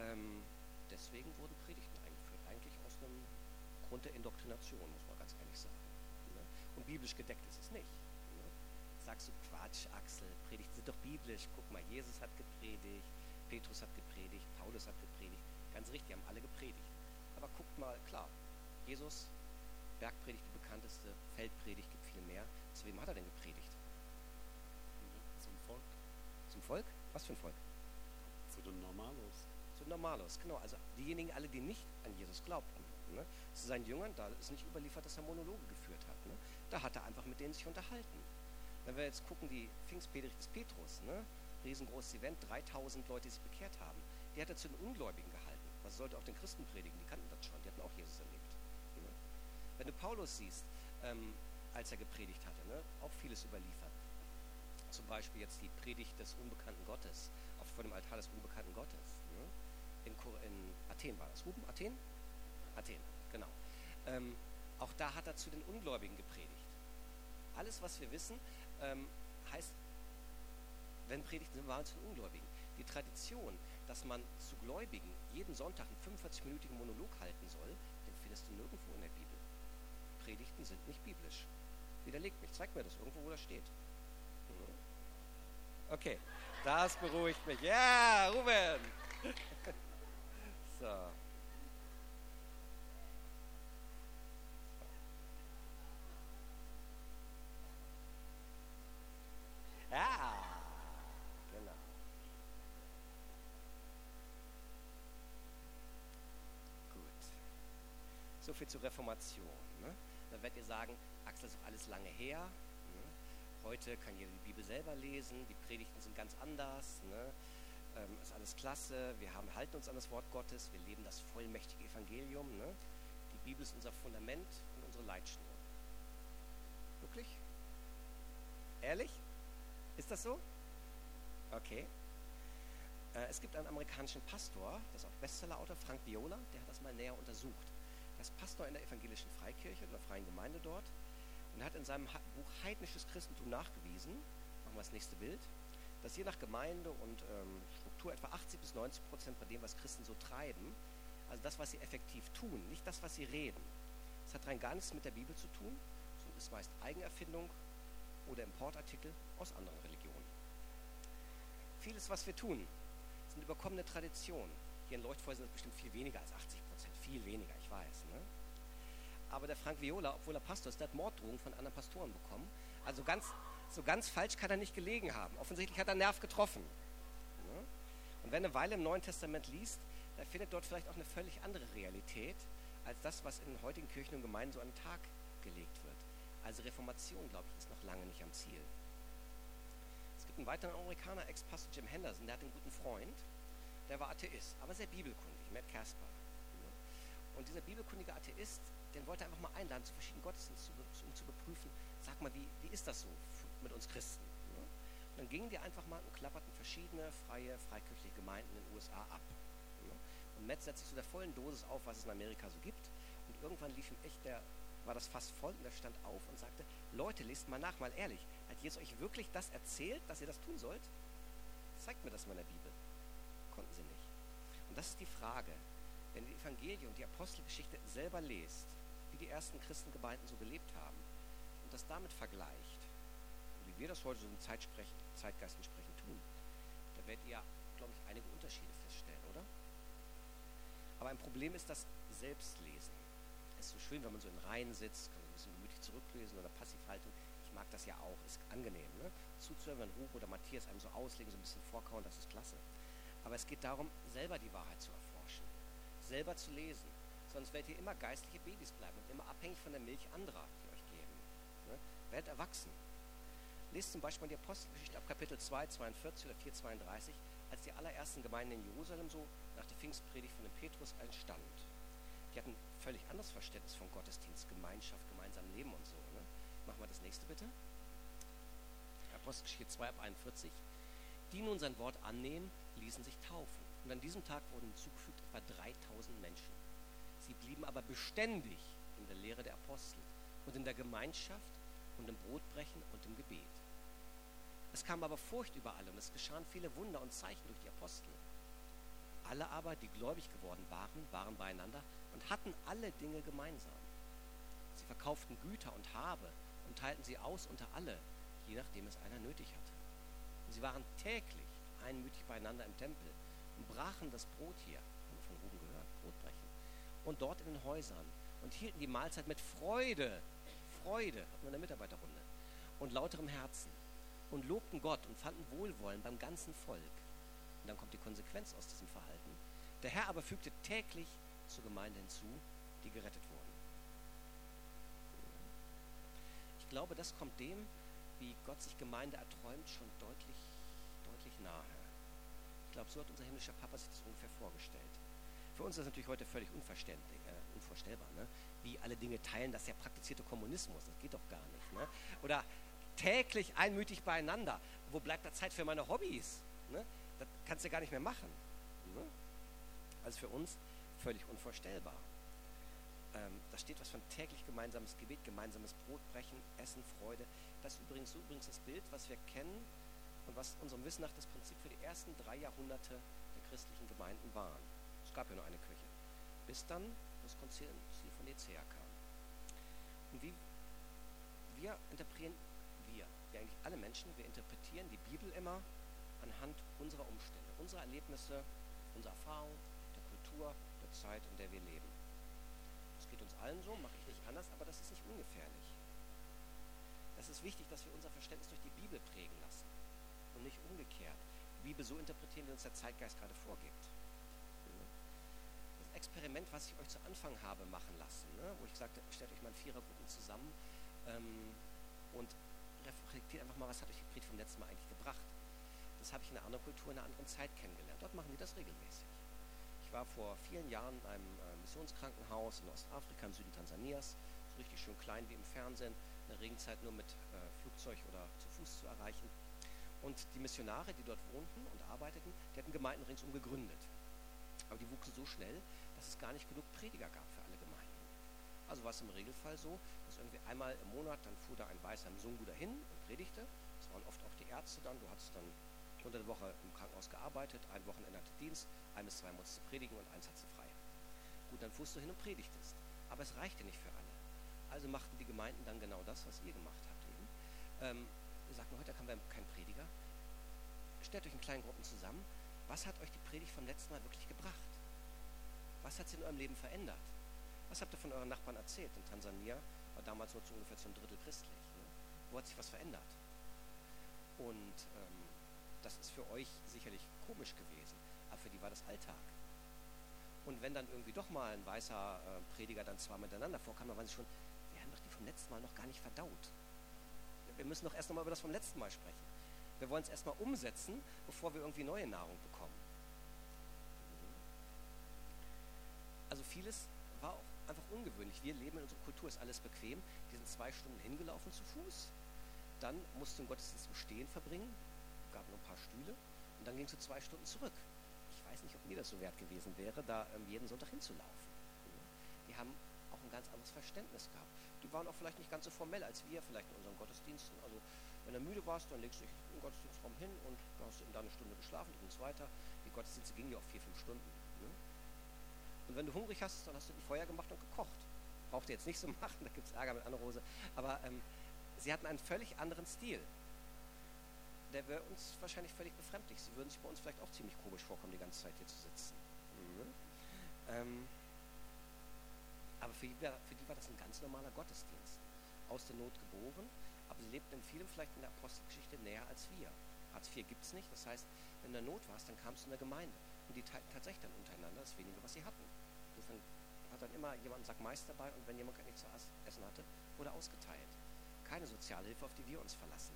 [SPEAKER 2] Ähm, deswegen wurden Predigten eingeführt, eigentlich aus einem aufgrund der Indoktrination, muss man ganz ehrlich sagen. Ne? Und biblisch gedeckt ist es nicht. Ne? Sagst du Quatsch, Axel, Predigten sind doch biblisch. Guck mal, Jesus hat gepredigt, Petrus hat gepredigt, Paulus hat gepredigt. Ganz richtig, haben alle gepredigt. Aber guckt mal, klar, Jesus, Bergpredigt die bekannteste, Feldpredigt gibt viel mehr. Zu wem hat er denn gepredigt?
[SPEAKER 8] Zum Volk,
[SPEAKER 2] Zum Volk? Was für ein Volk?
[SPEAKER 8] zu den Normalos.
[SPEAKER 2] Zu den Normalos, genau. Also diejenigen alle, die nicht an Jesus glaubten. Ne? Zu seinen Jüngern, da ist nicht überliefert, dass er Monologe geführt hat. Ne? Da hat er einfach mit denen sich unterhalten. Wenn wir jetzt gucken, die Pfingstpredigt des Petrus, ne? riesengroßes Event, 3000 Leute, die sich bekehrt haben, die hat er zu den Ungläubigen Was sollte auch den Christen predigen? Die kannten das schon, die hatten auch Jesus erlebt. Wenn du Paulus siehst, ähm, als er gepredigt hatte, ne? auch vieles überliefert. Zum Beispiel jetzt die Predigt des unbekannten Gottes, auf vor dem Altar des unbekannten Gottes. Ne? In, in Athen war das. Ruben, Athen? Athen, genau. Ähm, auch da hat er zu den Ungläubigen gepredigt. Alles, was wir wissen, ähm, heißt, wenn Predigten sind, waren es zu den Ungläubigen. Die Tradition, dass man zu Gläubigen jeden Sonntag einen 45-minütigen Monolog halten soll, den findest du nirgendwo in der Bibel. Predigten sind nicht biblisch. Widerlegt mich, zeig mir das irgendwo, wo das steht. Mhm. Okay, das beruhigt mich. Ja, Ruben! <laughs> so. Ja, genau. Gut. So viel zur Reformation. Ne? Dann werdet ihr sagen, Axel, ist doch alles lange her. Ne? Heute kann jeder die Bibel selber lesen, die Predigten sind ganz anders. Ne? Ähm, ist alles klasse, wir haben, halten uns an das Wort Gottes, wir leben das vollmächtige Evangelium. Ne? Die Bibel ist unser Fundament und unsere Leitschnur. Wirklich? Ehrlich? Ist das so? Okay. Äh, es gibt einen amerikanischen Pastor, das ist auch Bestsellerautor, Frank Viola, der hat das mal näher untersucht. Ist Pastor in der evangelischen Freikirche, in der freien Gemeinde dort, und hat in seinem Buch Heidnisches Christentum nachgewiesen, machen wir das nächste Bild, dass je nach Gemeinde und ähm, Struktur etwa 80 bis 90 Prozent bei dem, was Christen so treiben, also das, was sie effektiv tun, nicht das, was sie reden. Das hat rein gar nichts mit der Bibel zu tun, sondern ist meist Eigenerfindung oder Importartikel aus anderen Religionen. Vieles, was wir tun, sind überkommene Traditionen. Hier in Leuchtfeuer sind es bestimmt viel weniger als 80 Prozent, viel weniger, ich weiß. Ne? Aber der Frank Viola, obwohl er Pastor ist, der hat Morddrohungen von anderen Pastoren bekommen. Also ganz, so ganz falsch kann er nicht gelegen haben. Offensichtlich hat er Nerv getroffen. Ne? Und wenn er eine Weile im Neuen Testament liest, dann findet dort vielleicht auch eine völlig andere Realität als das, was in heutigen Kirchen und Gemeinden so an den Tag gelegt wird. Also Reformation, glaube ich, ist noch lange nicht am Ziel. Es gibt einen weiteren Amerikaner, Ex-Pastor Jim Henderson, der hat einen guten Freund, der war Atheist, aber sehr bibelkundig, Matt Casper. Und dieser bibelkundige Atheist, den wollte er einfach mal einladen zu verschiedenen Gottesdiensten, um zu überprüfen, sag mal, wie, wie ist das so mit uns Christen? Ne? Und dann gingen die einfach mal und klapperten verschiedene freie, freikirchliche Gemeinden in den USA ab. Ne? Und Matt setzt sich zu der vollen Dosis auf, was es in Amerika so gibt. Und irgendwann lief ihm echt der, war das fast voll und er stand auf und sagte, Leute, lest mal nach, mal ehrlich, hat Jesus euch wirklich das erzählt, dass ihr das tun sollt? Zeigt mir das mal in der Bibel. Konnten sie nicht. Und das ist die Frage. Wenn ihr die Evangelien und die Apostelgeschichte selber lest, wie die ersten Christengemeinden so gelebt haben und das damit vergleicht, wie wir das heute so im Zeitgeist entsprechend tun, da werdet ihr, glaube ich, einige Unterschiede feststellen, oder? Aber ein Problem ist das Selbstlesen. Es ist so schön, wenn man so in Reihen sitzt, kann man ein bisschen gemütlich zurücklesen oder Passivhaltung. Ich mag das ja auch, ist angenehm. Ne? Zuzuhören, wenn Ruben oder Matthias einem so auslegen, so ein bisschen vorkauen, das ist klasse. Aber es geht darum, selber die Wahrheit zu erforschen, selber zu lesen. Sonst werdet ihr immer geistliche Babys bleiben und immer abhängig von der Milch anderer, die euch geben. Ne? Werdet erwachsen. Lest zum Beispiel die Apostelgeschichte ab Kapitel 2, 42 oder 4, 32, als die allerersten Gemeinden in Jerusalem so nach der Pfingstpredigt von dem Petrus entstand. Die hatten ein völlig anderes Verständnis von Gottesdienst, Gemeinschaft, gemeinsam Leben und so. Ne? Machen wir das nächste bitte. Apostelgeschichte 2 ab 41. Die nun sein Wort annehmen, ließen sich taufen. Und an diesem Tag wurden hinzugefügt etwa 3000 Menschen. Sie blieben aber beständig in der Lehre der Apostel und in der Gemeinschaft und im Brotbrechen und im Gebet. Es kam aber Furcht über alle und es geschahen viele Wunder und Zeichen durch die Apostel. Alle aber, die gläubig geworden waren, waren beieinander und hatten alle Dinge gemeinsam. Sie verkauften Güter und Habe und teilten sie aus unter alle, je nachdem es einer nötig hatte. Und sie waren täglich einmütig beieinander im Tempel und brachen das Brot hier, haben wir von Ruben gehört, Brotbrechen, und dort in den Häusern und hielten die Mahlzeit mit Freude, Freude, hatten wir in der Mitarbeiterrunde, und lauterem Herzen und lobten Gott und fanden Wohlwollen beim ganzen Volk. Und dann kommt die Konsequenz aus diesem Verhalten. Der Herr aber fügte täglich zur Gemeinde hinzu, die gerettet wurden. Ich glaube, das kommt dem, wie Gott sich Gemeinde erträumt, schon deutlich, deutlich nahe. Ich glaube, so hat unser himmlischer Papa sich das ungefähr vorgestellt. Für uns ist das natürlich heute völlig unverständlich, äh, unvorstellbar, ne? wie alle Dinge teilen, das ist ja praktizierte Kommunismus, das geht doch gar nicht. Ne? Oder täglich einmütig beieinander. Wo bleibt da Zeit für meine Hobbys? Ne? Das kannst du gar nicht mehr machen. Ne? Also für uns völlig unvorstellbar. Ähm, da steht was von täglich gemeinsames Gebet, gemeinsames Brotbrechen, Essen, Freude. Das ist übrigens, so übrigens das Bild, was wir kennen und was unserem Wissen nach das Prinzip für die ersten drei Jahrhunderte der christlichen Gemeinden waren. Gab ja nur eine Kirche. Bis dann das Konzil von Nicea kam. Und wie wir interpretieren, wir, wir eigentlich alle Menschen, wir interpretieren die Bibel immer anhand unserer Umstände, unserer Erlebnisse, unserer Erfahrung, der Kultur, der Zeit, in der wir leben. Das geht uns allen so, mache ich nicht anders, aber das ist nicht ungefährlich. Es ist wichtig, dass wir unser Verständnis durch die Bibel prägen lassen und nicht umgekehrt. Die Bibel so interpretieren, wie uns der Zeitgeist gerade vorgibt. Experiment, was ich euch zu Anfang habe machen lassen, ne, wo ich sagte, stellt euch mal in Vierergruppen zusammen ähm, und reflektiert einfach mal, was hat euch Predigt vom letzten Mal eigentlich gebracht. Das habe ich in einer anderen Kultur, in einer anderen Zeit kennengelernt. Dort machen die das regelmäßig. Ich war vor vielen Jahren in einem äh, Missionskrankenhaus in Ostafrika, im Süden Tansanias, so richtig schön klein wie im Fernsehen, in der Regenzeit nur mit äh, Flugzeug oder zu Fuß zu erreichen. Und die Missionare, die dort wohnten und arbeiteten, die hatten Gemeinden ringsum gegründet. Aber die wuchsen so schnell, dass es gar nicht genug Prediger gab für alle Gemeinden. Also war es im Regelfall so, dass irgendwie einmal im Monat, dann fuhr da ein weißer Msungu dahin und predigte. Das waren oft auch die Ärzte dann. Du hattest dann unter der Woche im Krankenhaus gearbeitet, ein Wochenende hatte Dienst, ein bis zwei musstest du predigen und eins hattest du frei. Gut, dann fuhrst du hin und predigtest. Aber es reichte nicht für alle. Also machten die Gemeinden dann genau das, was ihr gemacht habt eben. Ähm, wir sagten, heute haben wir keinen Prediger. Stellt euch in kleinen Gruppen zusammen. Was hat euch die Predigt vom letzten Mal wirklich gebracht? Was hat sie in eurem Leben verändert? Was habt ihr von euren Nachbarn erzählt? In Tansania war damals nur zu ungefähr zum Drittel christlich. Ne? Wo hat sich was verändert? Und ähm, das ist für euch sicherlich komisch gewesen, aber für die war das Alltag. Und wenn dann irgendwie doch mal ein weißer äh, Prediger dann zwar miteinander vorkam, dann waren sie schon, wir haben doch die vom letzten Mal noch gar nicht verdaut. Wir müssen doch erst nochmal über das vom letzten Mal sprechen. Wir wollen es erstmal umsetzen, bevor wir irgendwie neue Nahrung bekommen. Also vieles war auch einfach ungewöhnlich. Wir leben in unserer Kultur, ist alles bequem. Die sind zwei Stunden hingelaufen zu Fuß. Dann mussten den Gottesdienst im Stehen verbringen. gab nur ein paar Stühle. Und dann ging es zwei Stunden zurück. Ich weiß nicht, ob mir das so wert gewesen wäre, da ähm, jeden Sonntag hinzulaufen. Die haben auch ein ganz anderes Verständnis gehabt. Die waren auch vielleicht nicht ganz so formell als wir vielleicht in unseren Gottesdiensten. Also wenn du müde warst, dann legst du dich im Gottesdienstraum hin und hast du eben da eine Stunde geschlafen, du gingst weiter. Die Gottesdienste gingen ja auch vier, fünf Stunden. Und wenn du hungrig hast, dann hast du ein Feuer gemacht und gekocht. Braucht ihr jetzt nicht so <laughs> machen, da gibt es Ärger mit Anne-Rose. Aber ähm, sie hatten einen völlig anderen Stil. Der wäre uns wahrscheinlich völlig befremdlich. Sie würden sich bei uns vielleicht auch ziemlich komisch vorkommen, die ganze Zeit hier zu sitzen. Mhm. Ähm, aber für die, für die, war das ein ganz normaler Gottesdienst. Aus der Not geboren, aber sie lebten in vielem vielleicht in der Apostelgeschichte näher als wir. Hartz IV gibt es nicht, das heißt, wenn du in der Not warst, dann kamst du in der Gemeinde. Und die teilten tatsächlich dann untereinander das wenige, was sie hatten. Hat dann immer jemand einen Sack Mais dabei und wenn jemand nichts zu essen hatte, wurde ausgeteilt. Keine Sozialhilfe, auf die wir uns verlassen.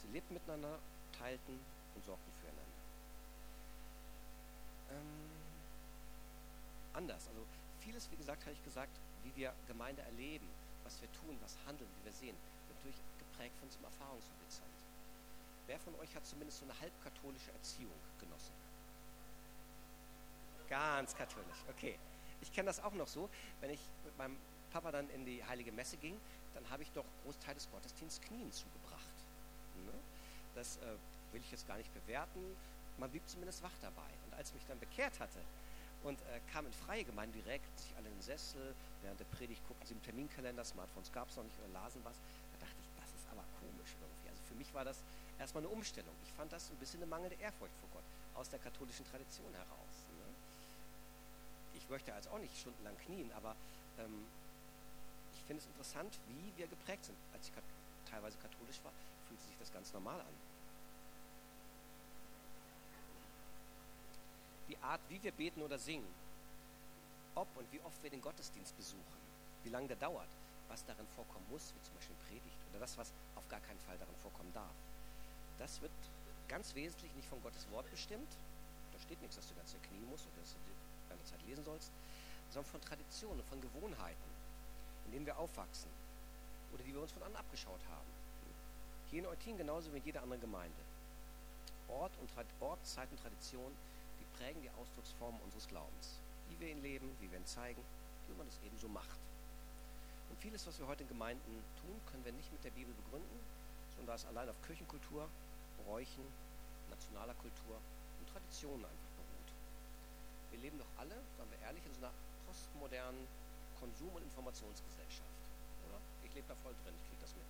[SPEAKER 2] Sie lebten miteinander, teilten und sorgten füreinander. Ähm, anders, also vieles, wie gesagt, habe ich gesagt, wie wir Gemeinde erleben, was wir tun, was handeln, wie wir sehen, wird natürlich geprägt von unserem Erfahrungshorizont. Wer von euch hat zumindest so eine halbkatholische Erziehung genossen? Ganz katholisch, okay. Ich kenne das auch noch so, wenn ich mit meinem Papa dann in die Heilige Messe ging, dann habe ich doch Großteil des Gottesdienstes Knien zugebracht. Ne? Das äh, will ich jetzt gar nicht bewerten. man blieb zumindest wach dabei. Und als ich mich dann bekehrt hatte und äh, kam in freie Gemeinde direkt, sich alle in den Sessel, während der Predigt guckten sie im Terminkalender, Smartphones gab es noch nicht oder lasen was, da dachte ich, das ist aber komisch irgendwie. Also für mich war das erstmal eine Umstellung. Ich fand das ein bisschen eine mangelnde Ehrfurcht vor Gott, aus der katholischen Tradition heraus. Ich möchte also auch nicht stundenlang knien, aber ähm, ich finde es interessant, wie wir geprägt sind. Als ich teilweise katholisch war, fühlte sich das ganz normal an. Die Art, wie wir beten oder singen, ob und wie oft wir den Gottesdienst besuchen, wie lange der dauert, was darin vorkommen muss, wie zum Beispiel Predigt oder das, was auf gar keinen Fall darin vorkommen darf. Das wird ganz wesentlich nicht von Gottes Wort bestimmt. Da steht nichts, dass du ganz knien musst oder dass du ganze Zeit lesen sollst, sondern von Traditionen, von Gewohnheiten, in denen wir aufwachsen oder die wir uns von anderen abgeschaut haben. Hier in Eutin genauso wie in jeder anderen Gemeinde. Ort, und Ort, Zeit und Tradition, die prägen die Ausdrucksformen unseres Glaubens. Wie wir ihn leben, wie wir ihn zeigen, wie man es ebenso macht. Und vieles, was wir heute in Gemeinden tun, können wir nicht mit der Bibel begründen, sondern da es allein auf Kirchenkultur, Bräuchen, nationaler Kultur und Traditionen einfach. Wir leben doch alle, sagen wir ehrlich, in so einer postmodernen Konsum- und Informationsgesellschaft. Oder? Ich lebe da voll drin, ich kriege das mit.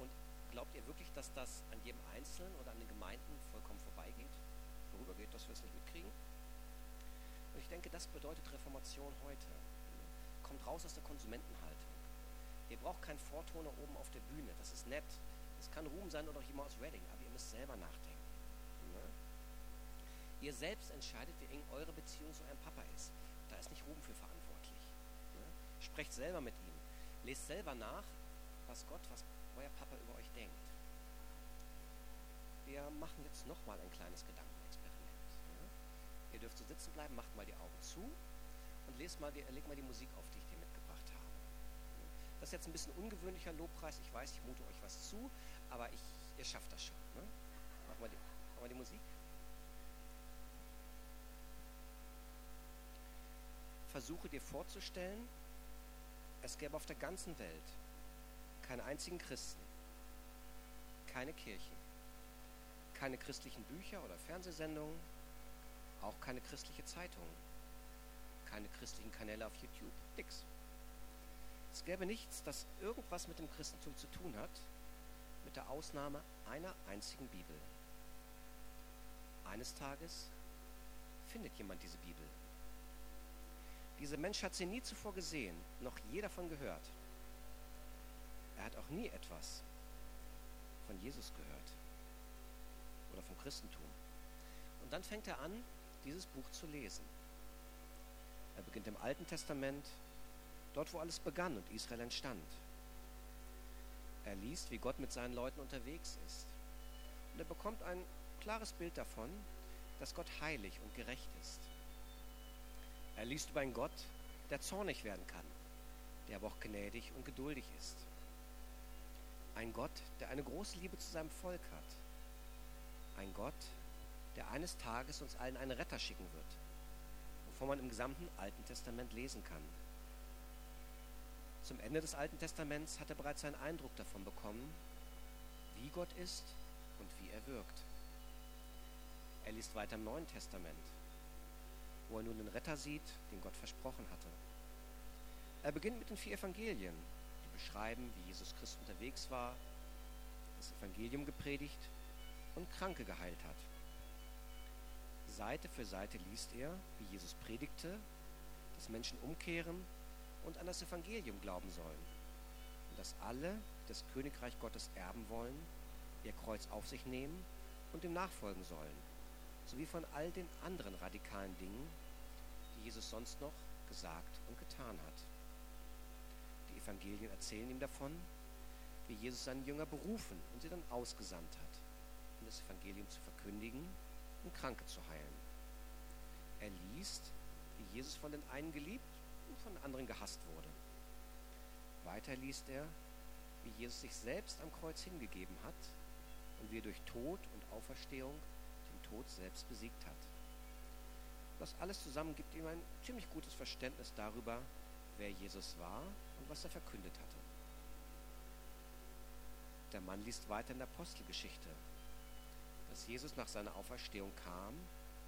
[SPEAKER 2] Und glaubt ihr wirklich, dass das an jedem Einzelnen oder an den Gemeinden vollkommen vorbeigeht? Vorübergeht, dass wir es nicht mitkriegen? Und ich denke, das bedeutet Reformation heute. Kommt raus aus der Konsumentenhaltung. Ihr braucht keinen Vortoner oben auf der Bühne, das ist nett. Es kann Ruhm sein oder auch jemand aus Reading, aber ihr müsst selber nachdenken. Ihr selbst entscheidet, wie eng eure Beziehung zu eurem Papa ist. Da ist nicht Ruhm für verantwortlich. Ne? Sprecht selber mit ihm. Lest selber nach, was Gott, was euer Papa über euch denkt. Wir machen jetzt nochmal ein kleines Gedankenexperiment. Ne? Ihr dürft so sitzen bleiben, macht mal die Augen zu und lest mal die, legt mal die Musik auf, die ich dir mitgebracht habe. Das ist jetzt ein bisschen ungewöhnlicher Lobpreis. Ich weiß, ich mute euch was zu, aber ich, ihr schafft das schon. Ne? Machen wir die, wir die Musik. Versuche dir vorzustellen, es gäbe auf der ganzen Welt keinen einzigen Christen, keine Kirchen, keine christlichen Bücher oder Fernsehsendungen, auch keine christliche Zeitung, keine christlichen Kanäle auf YouTube, nix. Es gäbe nichts, das irgendwas mit dem Christentum zu tun hat, mit der Ausnahme einer einzigen Bibel. Eines Tages findet jemand diese Bibel. Dieser Mensch hat sie nie zuvor gesehen, noch je davon gehört. Er hat auch nie etwas von Jesus gehört oder vom Christentum. Und dann fängt er an, dieses Buch zu lesen. Er beginnt im Alten Testament, dort wo alles begann und Israel entstand. Er liest, wie Gott mit seinen Leuten unterwegs ist. Und er bekommt ein klares Bild davon, dass Gott heilig und gerecht ist. Er liest über einen Gott, der zornig werden kann, der aber auch gnädig und geduldig ist. Ein Gott, der eine große Liebe zu seinem Volk hat. Ein Gott, der eines Tages uns allen einen Retter schicken wird, wovon man im gesamten Alten Testament lesen kann. Zum Ende des Alten Testaments hat er bereits einen Eindruck davon bekommen, wie Gott ist und wie er wirkt. Er liest weiter im Neuen Testament, wo er nun den Retter sieht, den Gott versprochen hatte. Er beginnt mit den vier Evangelien, die beschreiben, wie Jesus Christus unterwegs war, das Evangelium gepredigt und Kranke geheilt hat. Seite für Seite liest er, wie Jesus predigte, dass Menschen umkehren und an das Evangelium glauben sollen. Und dass alle, die das Königreich Gottes erben wollen, ihr Kreuz auf sich nehmen und ihm nachfolgen sollen, sowie von all den anderen radikalen Dingen, die Jesus sonst noch gesagt und getan hat. Die Evangelien erzählen ihm davon, wie Jesus seinen Jünger berufen und sie dann ausgesandt hat, um das Evangelium zu verkündigen und Kranke zu heilen. Er liest, wie Jesus von den einen geliebt und von den anderen gehasst wurde. Weiter liest er, wie Jesus sich selbst am Kreuz hingegeben hat und wie er durch Tod und Auferstehung Tod selbst besiegt hat. Das alles zusammen gibt ihm ein ziemlich gutes Verständnis darüber, wer Jesus war und was er verkündet hatte. Der Mann liest weiter in der Apostelgeschichte. Da dass Jesus nach seiner Auferstehung kam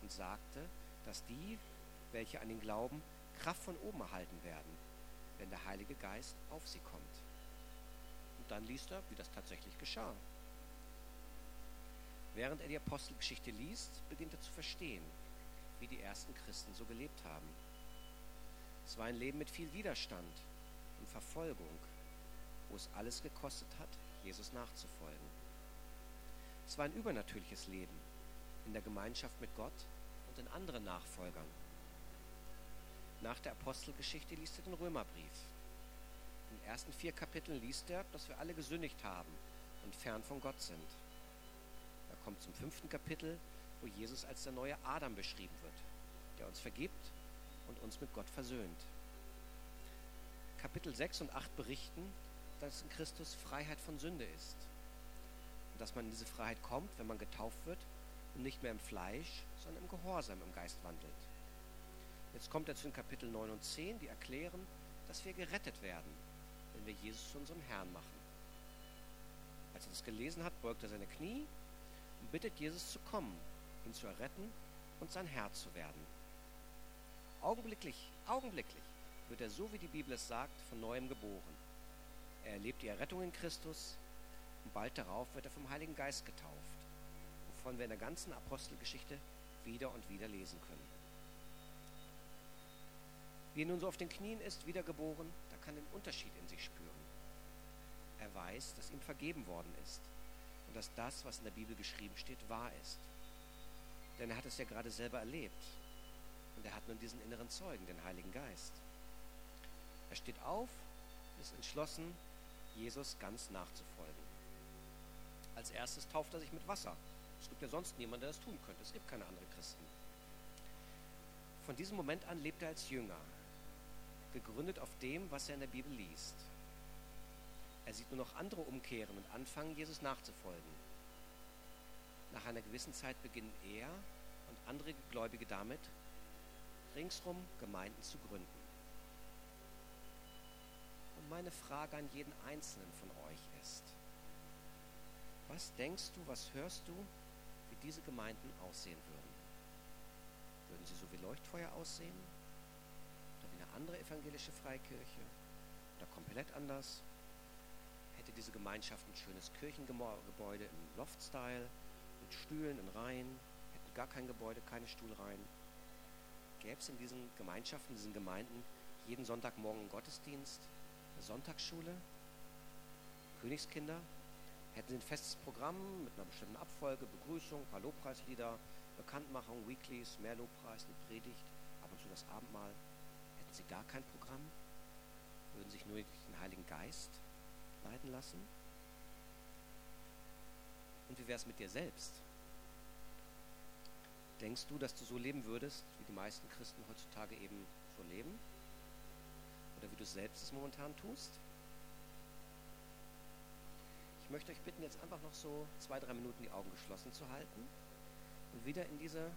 [SPEAKER 2] und sagte, dass die, welche an ihn glauben, Kraft von oben erhalten werden, wenn der Heilige Geist auf sie kommt. Und dann liest er, wie das tatsächlich geschah. Während er die Apostelgeschichte liest, beginnt er zu verstehen, wie die ersten Christen so gelebt haben. Es war ein Leben mit viel Widerstand und Verfolgung, wo es alles gekostet hat, Jesus nachzufolgen. Es war ein übernatürliches Leben in der Gemeinschaft mit Gott und den anderen Nachfolgern. Nach der Apostelgeschichte liest er den Römerbrief. In den ersten vier Kapiteln liest er, dass wir alle gesündigt haben und fern von Gott sind. Er kommt zum fünften Kapitel, wo Jesus als der neue Adam beschrieben wird, der uns vergibt und uns mit Gott versöhnt. Kapitel 6 und 8 berichten, dass in Christus Freiheit von Sünde ist. Und dass man in diese Freiheit kommt, wenn man getauft wird und nicht mehr im Fleisch, sondern im Gehorsam im Geist wandelt. Jetzt kommt er zu den Kapitel 9 und 10, die erklären, dass wir gerettet werden, wenn wir Jesus zu unserem Herrn machen. Als er das gelesen hat, beugt er seine Knie und bittet Jesus zu kommen, ihn zu erretten und sein Herr zu werden. Augenblicklich, augenblicklich wird er, so wie die Bibel es sagt, von neuem geboren. Er erlebt die Errettung in Christus und bald darauf wird er vom Heiligen Geist getauft, wovon wir in der ganzen Apostelgeschichte wieder und wieder lesen können. Wie er nun so auf den Knien ist, wiedergeboren, da kann den Unterschied in sich spüren. Er weiß, dass ihm vergeben worden ist und dass das, was in der Bibel geschrieben steht, wahr ist. Denn er hat es ja gerade selber erlebt. Und er hat nun diesen inneren Zeugen, den Heiligen Geist. Er steht auf, ist entschlossen, Jesus ganz nachzufolgen. Als erstes tauft er sich mit Wasser. Es gibt ja sonst niemanden, der das tun könnte. Es gibt keine anderen Christen. Von diesem Moment an lebt er als Jünger, gegründet auf dem, was er in der Bibel liest. Er sieht nur noch andere umkehren und anfangen, Jesus nachzufolgen. Nach einer gewissen Zeit beginnen er und andere Gläubige damit, ringsrum Gemeinden zu gründen. Und meine Frage an jeden Einzelnen von euch ist, was denkst du, was hörst du, wie diese Gemeinden aussehen würden? Würden sie so wie Leuchtfeuer aussehen? Oder wie eine andere evangelische Freikirche? Oder komplett anders? Hätte diese Gemeinschaft ein schönes Kirchengebäude im Loft-Style mit Stühlen in Reihen? Hätten gar kein Gebäude, keine Stuhlreihen? Gäbe es in diesen Gemeinschaften, in diesen Gemeinden jeden Sonntagmorgen einen Gottesdienst, eine Sonntagsschule, Königskinder? Hätten sie ein festes Programm mit einer bestimmten Abfolge, Begrüßung, ein paar Lobpreislieder, Bekanntmachung, Weeklies, mehr Lobpreis, eine Predigt, ab und zu das Abendmahl. Hätten sie gar kein Programm? Würden sich nur den Heiligen Geist leiten lassen? Und wie wäre es mit dir selbst? Denkst du, dass du so leben würdest, wie die meisten Christen heutzutage eben so leben? Oder wie du selbst es momentan tust? Ich möchte euch bitten, jetzt einfach noch so zwei, drei Minuten die Augen geschlossen zu halten und wieder in diese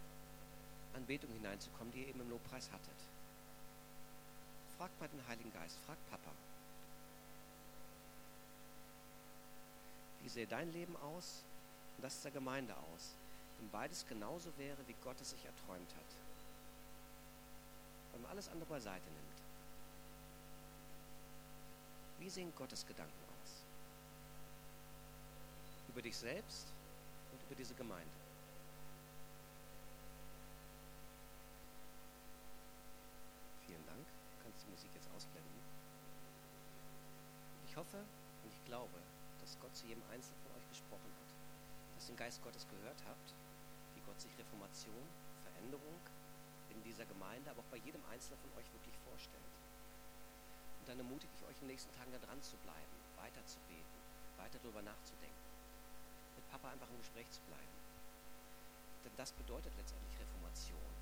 [SPEAKER 2] Anbetung hineinzukommen, die ihr eben im Lobpreis hattet. Fragt mal den Heiligen Geist, fragt Papa. Wie sähe dein Leben aus und das der Gemeinde aus, wenn beides genauso wäre, wie Gott es sich erträumt hat? Wenn man alles andere beiseite nimmt. Wie sehen Gottes Gedanken aus? Über dich selbst und über diese Gemeinde. Vielen Dank. Du kannst die Musik jetzt ausblenden. Ich hoffe und ich glaube, dass Gott zu jedem Einzelnen von euch gesprochen hat. Dass ihr den Geist Gottes gehört habt, wie Gott sich Reformation, Veränderung in dieser Gemeinde, aber auch bei jedem Einzelnen von euch wirklich vorstellt. Und dann ermutige ich euch in den nächsten Tagen da dran zu bleiben, weiter zu beten, weiter darüber nachzudenken, mit Papa einfach im Gespräch zu bleiben. Denn das bedeutet letztendlich Reformation.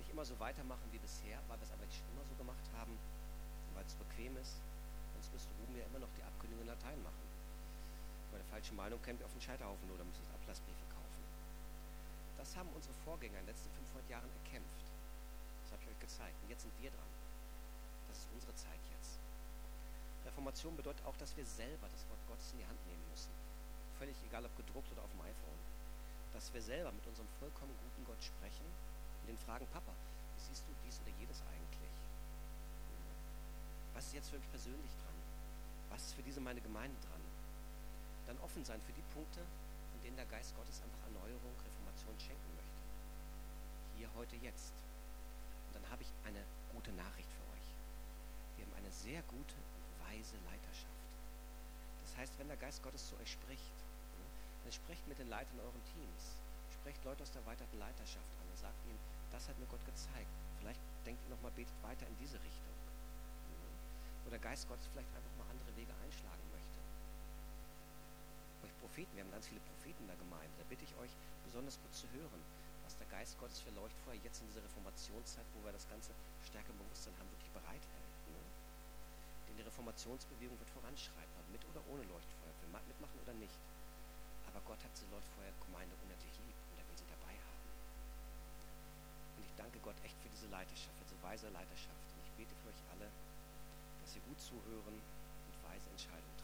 [SPEAKER 2] Nicht immer so weitermachen wie bisher, weil wir es einfach schon immer so gemacht haben, weil es bequem ist. Sonst müsste Ruben ja immer noch die Abkündigung in Latein machen. Bei der falschen Meinung wir auf den Scheiterhaufen oder müssen Ablassbriefe kaufen. Das haben unsere Vorgänger in den letzten 500 Jahren erkämpft. Das habe ich euch gezeigt. Und jetzt sind wir dran. Das ist unsere Zeit jetzt. Reformation bedeutet auch, dass wir selber das Wort Gottes in die Hand nehmen müssen. Völlig egal, ob gedruckt oder auf dem iPhone. dass wir selber mit unserem vollkommen guten Gott sprechen und den fragen, Papa, wie siehst du dies oder jedes eigentlich? Was ist jetzt für mich persönlich dran? Was ist für diese meine Gemeinde dran? Dann offen sein für die Punkte, in denen der Geist Gottes einfach Erneuerung, Reformation schenken möchte. Hier, heute, jetzt. Und dann habe ich eine gute Nachricht für euch. Wir haben eine sehr gute und weise Leiterschaft. Das heißt, wenn der Geist Gottes zu euch spricht, dann sprecht mit den Leitern euren Teams. Sprecht Leute aus der erweiterten Leiterschaft an und sagt ihnen, das hat mir Gott gezeigt. Vielleicht denkt ihr nochmal, betet weiter in diese Richtung. Oder Geist Gottes vielleicht einfach mal andere Wege einschlagen möchte. Propheten, wir haben ganz viele Propheten in der Gemeinde. Da bitte ich euch, besonders gut zu hören, was der Geist Gottes für Leuchtfeuer jetzt in dieser Reformationszeit, wo wir das Ganze stärker im Bewusstsein haben, wirklich bereithält. Ne? Denn die Reformationsbewegung wird voranschreiten, mit oder ohne Leuchtfeuer, wir ma- mitmachen oder nicht. Aber Gott hat diese Leuchtfeuergemeinde unendlich lieb und er will sie dabei haben. Und ich danke Gott echt für diese Leiterschaft, für diese weise Leiterschaft. Und ich bete für euch alle, dass ihr gut zuhören und weise Entscheidungen